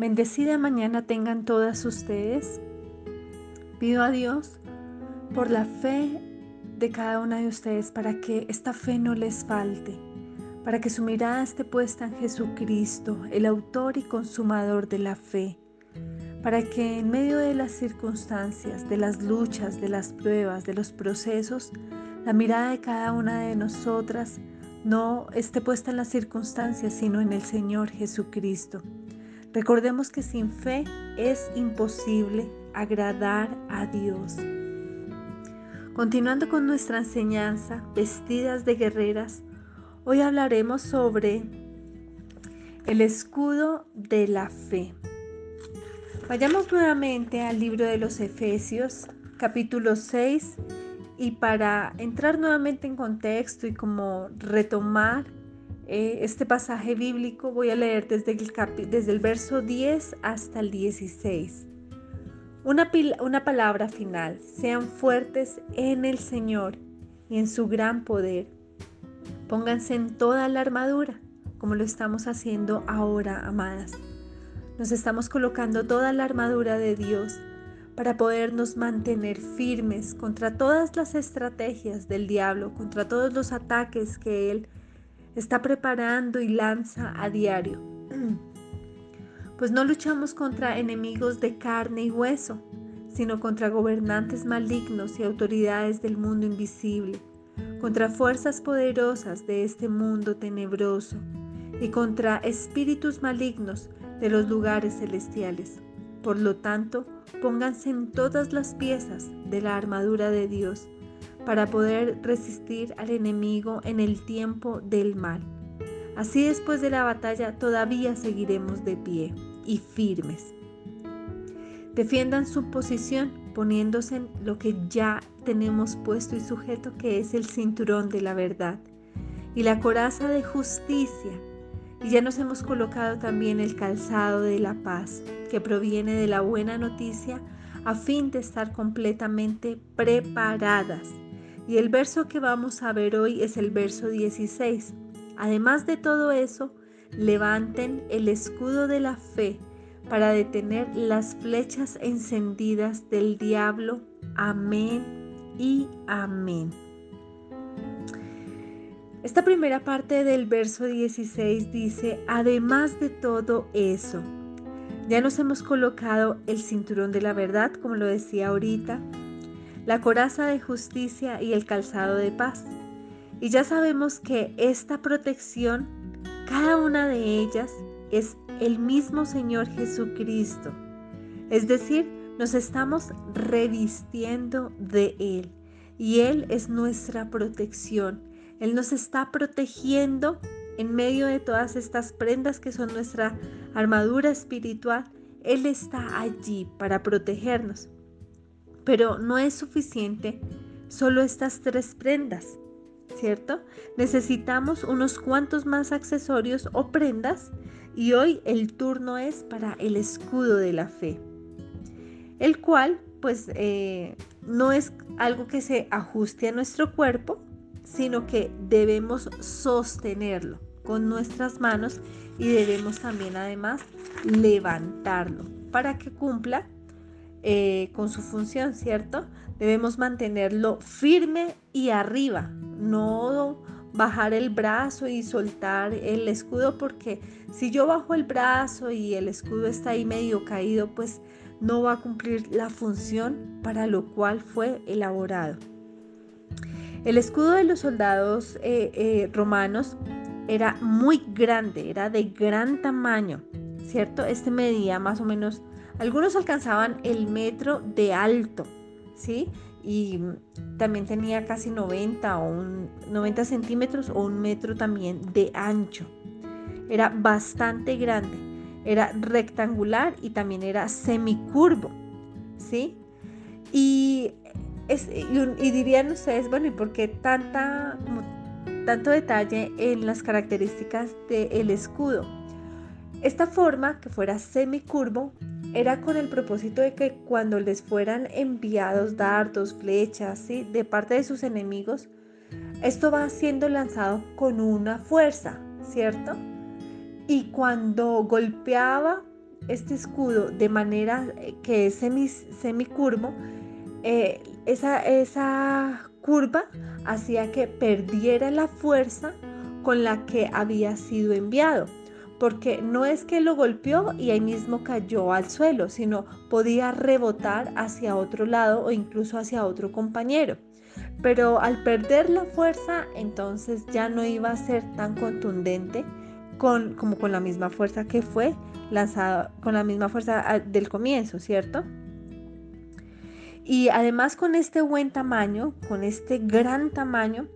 Bendecida mañana tengan todas ustedes. Pido a Dios por la fe de cada una de ustedes para que esta fe no les falte, para que su mirada esté puesta en Jesucristo, el autor y consumador de la fe, para que en medio de las circunstancias, de las luchas, de las pruebas, de los procesos, la mirada de cada una de nosotras no esté puesta en las circunstancias, sino en el Señor Jesucristo. Recordemos que sin fe es imposible agradar a Dios. Continuando con nuestra enseñanza, vestidas de guerreras, hoy hablaremos sobre el escudo de la fe. Vayamos nuevamente al libro de los Efesios, capítulo 6, y para entrar nuevamente en contexto y como retomar eh, este pasaje bíblico, voy a leer desde el, verso 10 hasta el 16. Una, una palabra final, sean fuertes en el Señor y en su gran poder. Pónganse en toda la armadura, como lo estamos haciendo ahora, amadas. Nos estamos colocando toda la armadura de Dios para podernos mantener firmes contra todas las estrategias del diablo, contra todos los ataques que Él está preparando y lanza a diario. pues no luchamos contra enemigos de carne y hueso, sino contra gobernantes malignos y autoridades del mundo invisible, contra fuerzas poderosas de este mundo tenebroso y contra espíritus malignos de los lugares celestiales. Por lo tanto, pónganse en todas las piezas de la armadura de Dios para poder resistir al enemigo en el tiempo del mal. Así después de la batalla todavía seguiremos de pie y firmes. Defiendan su posición poniéndose en lo que ya tenemos puesto y sujeto, que es el cinturón de la verdad y la coraza de justicia. Y ya nos hemos colocado también el calzado de la paz, que proviene de la buena noticia, a fin de estar completamente preparadas. Y el verso que vamos a ver hoy es el verso 16. Además de todo eso, levanten el escudo de la fe para detener las flechas encendidas del diablo. Amén y amén. Esta primera parte del verso 16 dice, además de todo eso, ya nos hemos colocado el cinturón de la verdad, como lo decía ahorita, la coraza de justicia y el calzado de paz. Y ya sabemos que esta protección cada una de ellas es el mismo Señor Jesucristo. Es decir, nos estamos revistiendo de Él y Él es nuestra protección. Él nos está protegiendo en medio de todas estas prendas que son nuestra armadura espiritual. Él está allí para protegernos. Pero no es suficiente solo estas tres prendas. ¿cierto? Necesitamos unos cuantos más accesorios o prendas y hoy el turno es para el escudo de la fe, el cual pues eh, no es algo que se ajuste a nuestro cuerpo, sino que debemos sostenerlo con nuestras manos y debemos también además levantarlo para que cumpla eh, con su función, ¿cierto? Debemos mantenerlo firme y arriba, no bajar el brazo y soltar el escudo porque si yo bajo el brazo y el escudo está ahí medio caído, pues no va a cumplir la función para lo cual fue elaborado. El escudo de los soldados eh, eh, romanos era muy grande, era de gran tamaño, ¿cierto? Este medía más o menos, algunos alcanzaban el metro de alto, ¿sí? y también tenía casi 90 o un, 90 centímetros o un metro también de ancho. Era bastante grande, era rectangular y también era semicurvo, ¿sí? Y, y, dirían ustedes, bueno, ¿y por qué tanta, tanto detalle en las características del escudo? Esta forma, que fuera semicurvo, era con el propósito de que cuando les fueran enviados dardos, flechas, de parte de sus enemigos, esto va siendo lanzado con una fuerza, ¿cierto? Y cuando golpeaba este escudo de manera eh, que es semicurvo, eh, esa, esa curva hacía que perdiera la fuerza con la que había sido enviado porque no es que lo golpeó y ahí mismo cayó al suelo, sino podía rebotar hacia otro lado o incluso hacia otro compañero. Pero al perder la fuerza, entonces ya no iba a ser tan contundente con, como con la misma fuerza que fue lanzado, con la misma fuerza ah, del comienzo, ¿cierto? Y además con este buen tamaño, con este gran tamaño,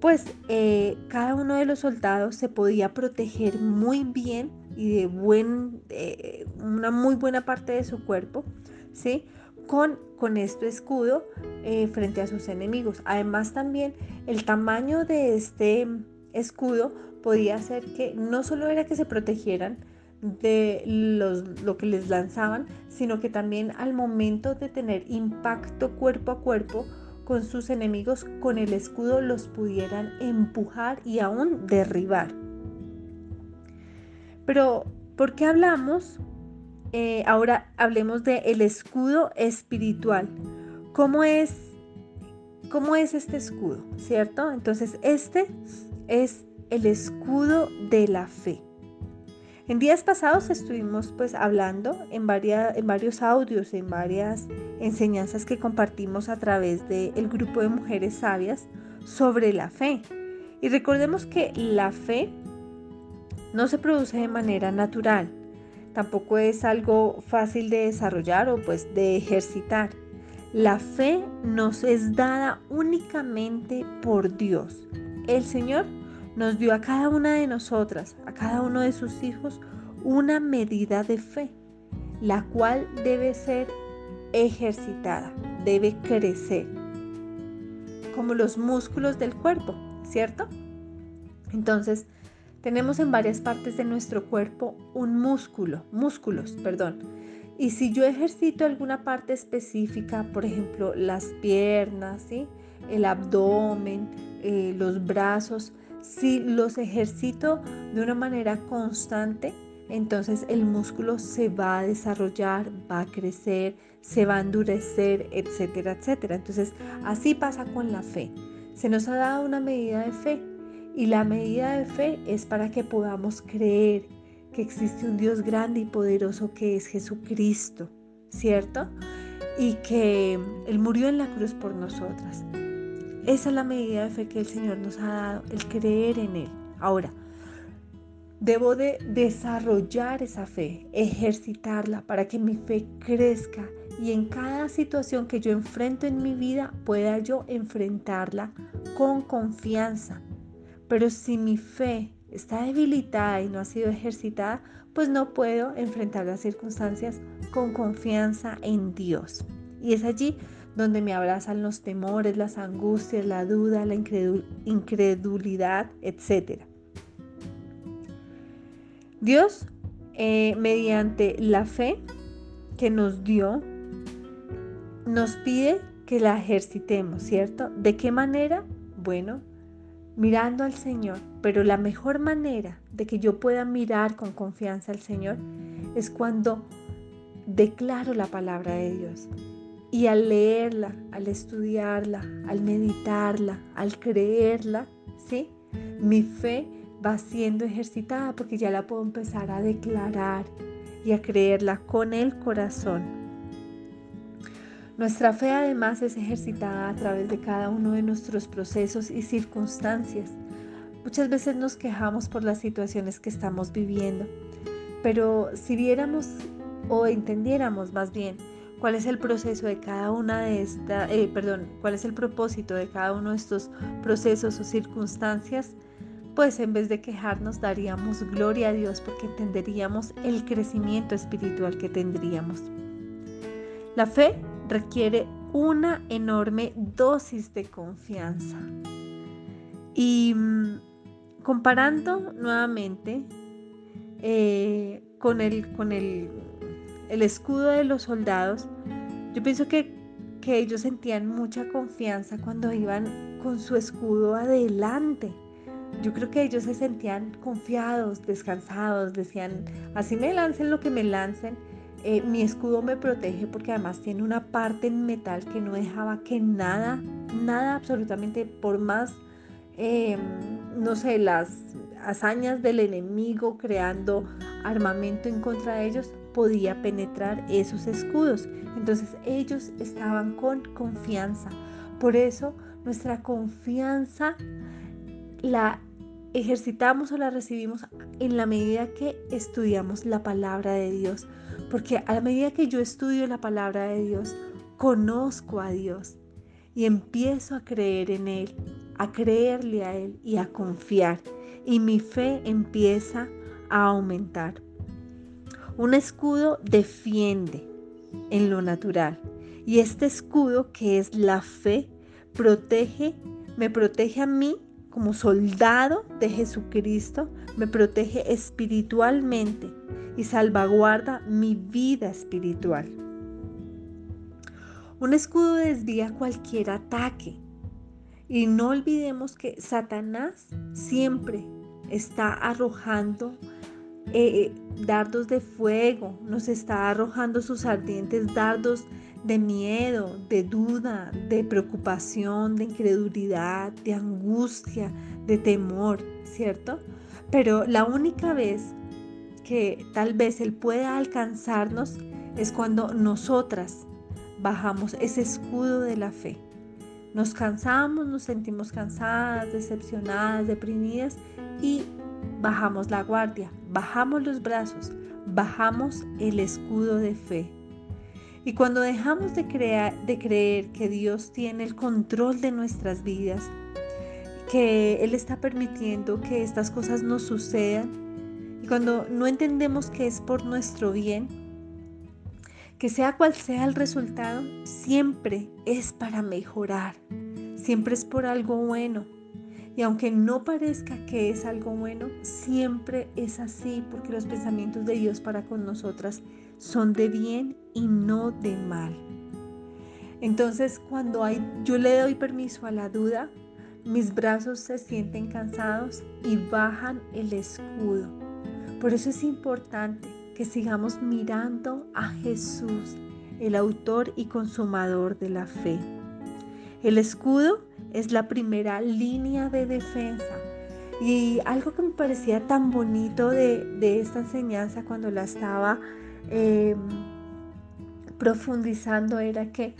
pues eh, cada uno de los soldados se podía proteger muy bien y de buen, eh, una muy buena parte de su cuerpo, ¿sí? Con, con este escudo eh, frente a sus enemigos. Además también el tamaño de este escudo podía hacer que no solo era que se protegieran de los, lo que les lanzaban, sino que también al momento de tener impacto cuerpo a cuerpo, con sus enemigos con el escudo los pudieran empujar y aún derribar. Pero, ¿por qué hablamos? Eh, ahora hablemos del el escudo espiritual. ¿Cómo es, ¿Cómo es este escudo? ¿Cierto? Entonces, este es el escudo de la fe. En días pasados estuvimos pues hablando en, en varios audios, en varias enseñanzas que compartimos a través del grupo de mujeres sabias sobre la fe. Y recordemos que la fe no se produce de manera natural, tampoco es algo fácil de desarrollar o pues de ejercitar. La fe nos es dada únicamente por Dios. El Señor nos dio a cada una de nosotras, a cada uno de sus hijos, una medida de fe, la cual debe ser ejercitada, debe crecer, como los músculos del cuerpo, ¿cierto? Entonces, tenemos en varias partes de nuestro cuerpo un músculo, músculos, perdón. Y si yo ejercito alguna parte específica, por ejemplo, las piernas, ¿sí? el abdomen, eh, los brazos, si los ejercito de una manera constante, entonces el músculo se va a desarrollar, va a crecer, se va a endurecer, etcétera, etcétera. Entonces así pasa con la fe. Se nos ha dado una medida de fe y la medida de fe es para que podamos creer que existe un Dios grande y poderoso que es Jesucristo, ¿cierto? Y que Él murió en la cruz por nosotras. Esa es la medida de fe que el Señor nos ha dado, el creer en Él. Ahora, debo de desarrollar esa fe, ejercitarla para que mi fe crezca y en cada situación que yo enfrento en mi vida pueda yo enfrentarla con confianza. Pero si mi fe está debilitada y no ha sido ejercitada, pues no puedo enfrentar las circunstancias con confianza en Dios. Y es allí donde me abrazan los temores, las angustias, la duda, la incredulidad, etc. Dios, eh, mediante la fe que nos dio, nos pide que la ejercitemos, ¿cierto? ¿De qué manera? Bueno, mirando al Señor, pero la mejor manera de que yo pueda mirar con confianza al Señor es cuando declaro la palabra de Dios. Y al leerla, al estudiarla, al meditarla, al creerla, ¿sí? Mi fe va siendo ejercitada porque ya la puedo empezar a declarar y a creerla con el corazón. Nuestra fe además es ejercitada a través de cada uno de nuestros procesos y circunstancias. Muchas veces nos quejamos por las situaciones que estamos viviendo, pero si viéramos o entendiéramos más bien cuál es el proceso de cada una de estas, eh, perdón, cuál es el propósito de cada uno de estos procesos o circunstancias, pues en vez de quejarnos daríamos gloria a Dios porque entenderíamos el crecimiento espiritual que tendríamos. La fe requiere una enorme dosis de confianza. Y mm, comparando nuevamente eh, con, el, con el el escudo de los soldados, yo pienso que, ellos sentían mucha confianza cuando iban con su escudo adelante, yo creo que ellos se sentían confiados, descansados, decían, así me lancen lo que me lancen, eh, mi escudo me protege porque además tiene una parte en metal que no dejaba que nada, nada absolutamente, por más, em, no sé, las hazañas del enemigo creando armamento en contra de ellos, podía penetrar esos escudos. Entonces ellos estaban con confianza. Por eso nuestra confianza la ejercitamos o la recibimos en la medida que estudiamos la palabra de Dios. Porque a la medida que yo estudio la palabra de Dios, conozco a Dios y empiezo a creer en Él, a creerle a Él y a confiar. Y mi fe empieza a aumentar. Un escudo defiende en lo natural. Y este escudo que es la fe, protege, me protege a mí como soldado de Jesucristo, me protege espiritualmente y salvaguarda mi vida espiritual. Un escudo desvía cualquier ataque. Y no olvidemos que Satanás siempre está arrojando eh, dardos de fuego, nos está arrojando sus ardientes dardos de miedo, de duda, de preocupación, de incredulidad, de angustia, de temor, ¿cierto? Pero la única vez que tal vez Él pueda alcanzarnos es cuando nosotras bajamos ese escudo de la fe. Nos cansamos, nos sentimos cansadas, decepcionadas, deprimidas y bajamos la guardia, bajamos los brazos, bajamos el escudo de fe. Y cuando dejamos de, de creer que Dios tiene el control de nuestras vidas, que Él está permitiendo que estas cosas nos sucedan, y cuando no entendemos que es por nuestro bien, que sea cual sea el resultado, siempre es para mejorar, siempre es por algo bueno. Y aunque no parezca que es algo bueno, siempre es así porque los pensamientos de Dios para con nosotras son de bien y no de mal. Entonces, cuando hay, yo le doy permiso a la duda, mis brazos se sienten cansados y bajan el escudo. Por eso es importante que sigamos mirando a Jesús, el autor y consumador de la fe. El escudo es la primera línea de defensa. Y algo que me parecía tan bonito de, de esta enseñanza cuando la estaba Em, profundizando era que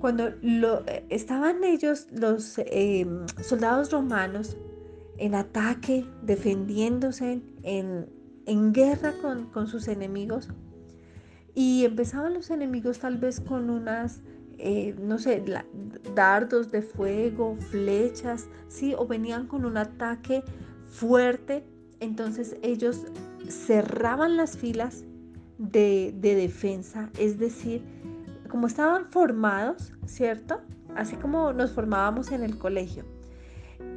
cuando lo, estaban ellos, los em, soldados romanos, en ataque, defendiéndose, en, en guerra con, con, sus enemigos, y empezaban los enemigos tal vez con unas, eh, no sé, dardos de fuego, flechas, ¿sí? O venían con un ataque fuerte, entonces ellos cerraban las filas de, defensa, es decir, como estaban formados, ¿cierto? Así como nos formábamos en el colegio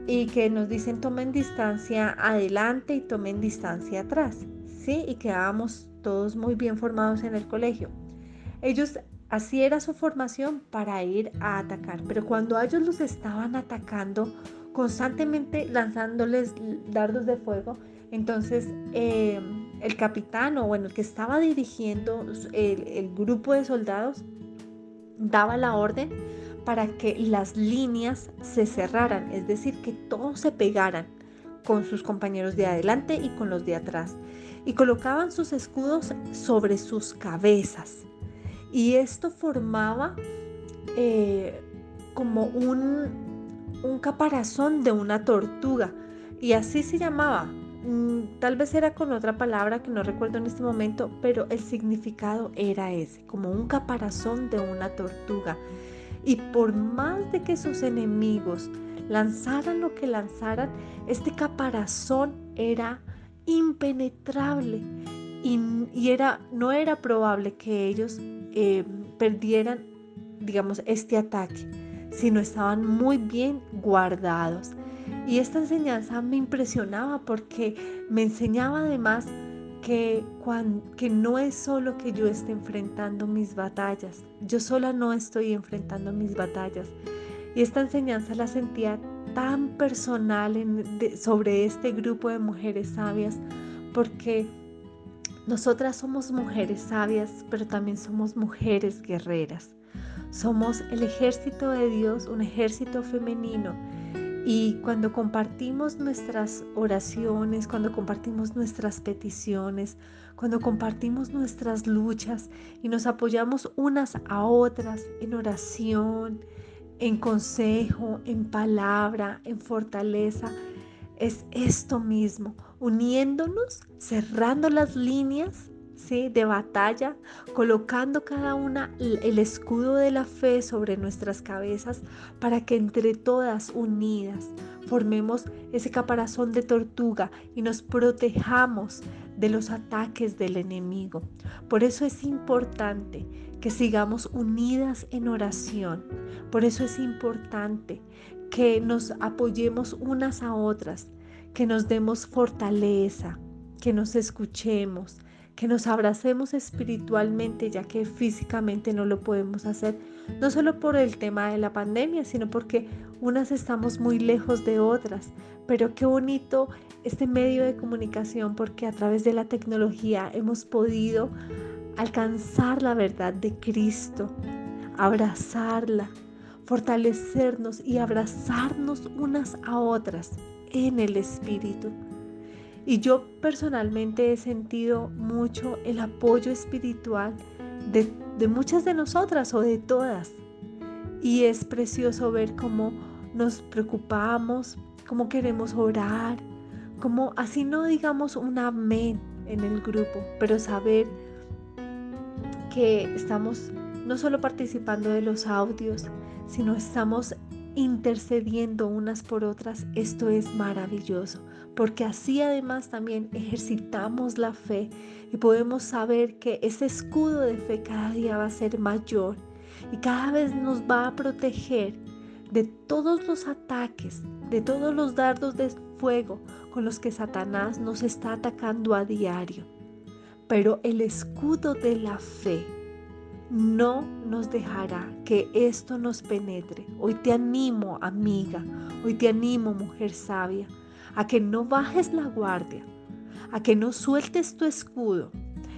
y que nos dicen tomen distancia adelante y tomen distancia atrás, ¿sí? Y quedábamos todos muy bien formados en el colegio. Ellos, así era su formación para ir a atacar, pero cuando ellos los estaban atacando, constantemente lanzándoles dardos de fuego, entonces eh, el capitán o bueno, el que estaba dirigiendo el, grupo de soldados daba la orden para que las líneas se cerraran, es decir, que todos se pegaran con sus compañeros de adelante y con los de atrás. Y colocaban sus escudos sobre sus cabezas. Y esto formaba eh, como un, un caparazón de una tortuga. Y así se llamaba, Mm, tal vez era con otra palabra que no recuerdo en este momento, pero el significado era ese, como un caparazón de una tortuga. Y por más de que sus enemigos lanzaran lo que lanzaran, este caparazón era impenetrable y, era, no era probable que ellos eh, perdieran, digamos, este ataque, sino estaban muy bien guardados. Y esta enseñanza me impresionaba porque me enseñaba además que, que no es solo que yo esté enfrentando mis batallas. Yo sola no estoy enfrentando mis batallas. Y esta enseñanza la sentía tan personal sobre este grupo de mujeres sabias, porque nosotras somos mujeres sabias, pero también somos mujeres guerreras. Somos el ejército de Dios, un ejército femenino. Y cuando compartimos nuestras oraciones, cuando compartimos nuestras peticiones, cuando compartimos nuestras luchas y nos apoyamos unas a otras en oración, en consejo, en palabra, en fortaleza. Es esto mismo, uniéndonos, cerrando las líneas ¿sí? de batalla, colocando cada una el escudo de la fe sobre nuestras cabezas para que entre todas unidas formemos ese caparazón de tortuga y nos protejamos de los ataques del enemigo. Por eso es importante que sigamos unidas en oración. Por eso es importante que nos apoyemos unas a otras, que nos demos fortaleza, que nos escuchemos, que nos abracemos espiritualmente, ya que físicamente no lo podemos hacer, no solo por el tema de la pandemia, sino porque unas estamos muy lejos de otras. Pero qué bonito este medio de comunicación, porque a través de la tecnología hemos podido alcanzar la verdad de Cristo, abrazarla, fortalecernos y abrazarnos unas a otras en el Espíritu. Y yo personalmente he sentido mucho el apoyo espiritual de, muchas de nosotras o de todas. Y es precioso ver cómo nos preocupamos, cómo queremos orar, como así no digamos un amén en el grupo, pero saber que estamos no solo participando de los audios, sino estamos intercediendo unas por otras. Esto es maravilloso, porque así además también ejercitamos la fe y podemos saber que ese escudo de fe cada día va a ser mayor y cada vez nos va a proteger de todos los ataques, de todos los dardos de fuego con los que Satanás nos está atacando a diario pero el escudo de la fe no nos dejará que esto nos penetre. Hoy te animo, amiga, hoy te animo, mujer sabia, a que no bajes la guardia, a que no sueltes tu escudo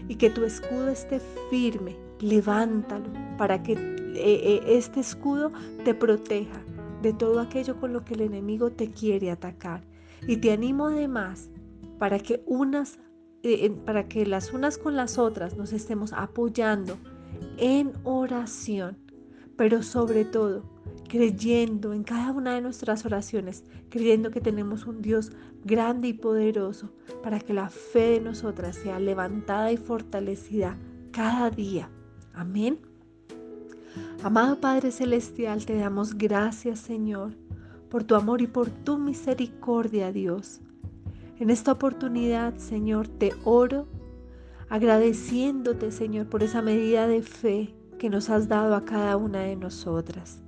y que tu escudo esté firme. Levántalo para que eh, eh, este escudo te proteja de todo aquello con lo que el enemigo te quiere atacar. Y te animo además para que unas eh, para que las unas con las otras nos estemos apoyando en oración, pero sobre todo creyendo en cada una de nuestras oraciones, creyendo que tenemos un Dios grande y poderoso para que la fe de nosotras sea levantada y fortalecida cada día. Amén. Amado Padre Celestial, te damos gracias Señor por tu amor y por tu misericordia, Dios. En esta oportunidad, Señor, te oro agradeciéndote, Señor, por esa medida de fe que nos has dado a cada una de nosotras.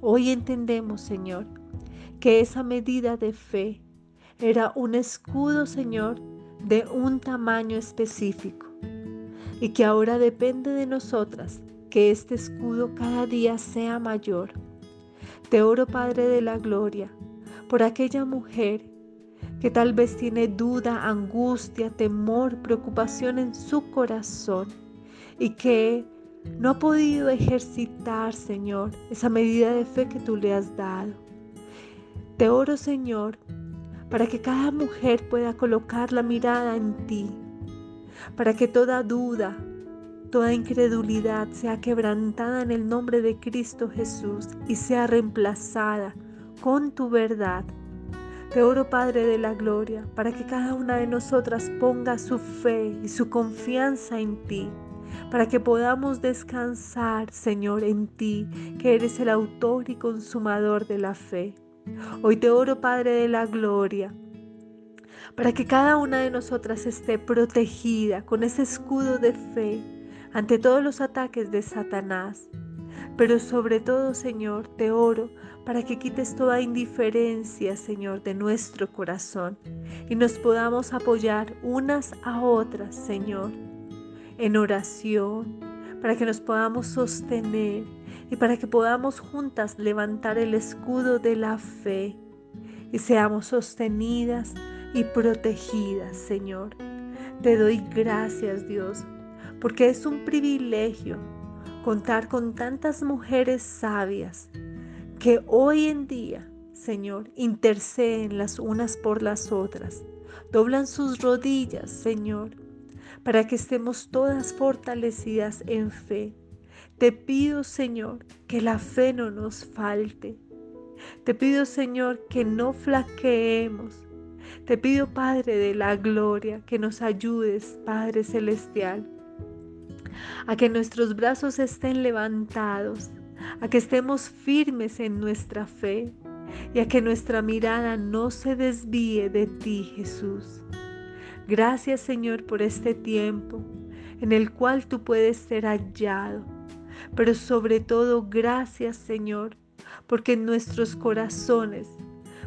Hoy entendemos, Señor, que esa medida de fe era un escudo, Señor, de un tamaño específico y que ahora depende de nosotras que este escudo cada día sea mayor. Te oro, Padre de la Gloria, por aquella mujer que tal vez tiene duda, angustia, temor, preocupación en su corazón y que no ha podido ejercitar, Señor, esa medida de fe que tú le has dado. Te oro, Señor, para que cada mujer pueda colocar la mirada en ti, para que toda duda, toda incredulidad sea quebrantada en el nombre de Cristo Jesús y sea reemplazada con tu verdad te oro, Padre de la Gloria, para que cada una de nosotras ponga su fe y su confianza en ti, para que podamos descansar, Señor, en ti, que eres el autor y consumador de la fe. Hoy te oro, Padre de la Gloria, para que cada una de nosotras esté protegida con ese escudo de fe ante todos los ataques de Satanás. Pero sobre todo, Señor, te oro para que quites toda indiferencia, Señor, de nuestro corazón y nos podamos apoyar unas a otras, Señor, en oración, para que nos podamos sostener y para que podamos juntas levantar el escudo de la fe y seamos sostenidas y protegidas, Señor. Te doy gracias, Dios, porque es un privilegio contar con tantas mujeres sabias que hoy en día, Señor, interceden las unas por las otras, doblan sus rodillas, Señor, para que estemos todas fortalecidas en fe. Te pido, Señor, que la fe no nos falte. Te pido, Señor, que no flaqueemos. Te pido, Padre de la Gloria, que nos ayudes, Padre Celestial, a que nuestros brazos estén levantados, a que estemos firmes en nuestra fe y a que nuestra mirada no se desvíe de ti, Jesús. Gracias, Señor, por este tiempo en el cual tú puedes ser hallado, pero sobre todo gracias, Señor, porque nuestros corazones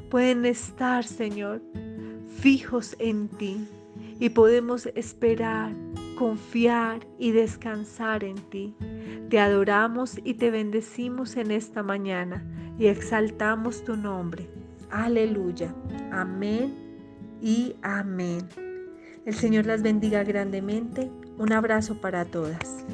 pueden estar, Señor, fijos en ti y podemos esperar, confiar y descansar en ti. Te adoramos y te bendecimos en esta mañana y exaltamos tu nombre. Aleluya. Amén y amén. El Señor las bendiga grandemente. Un abrazo para todas.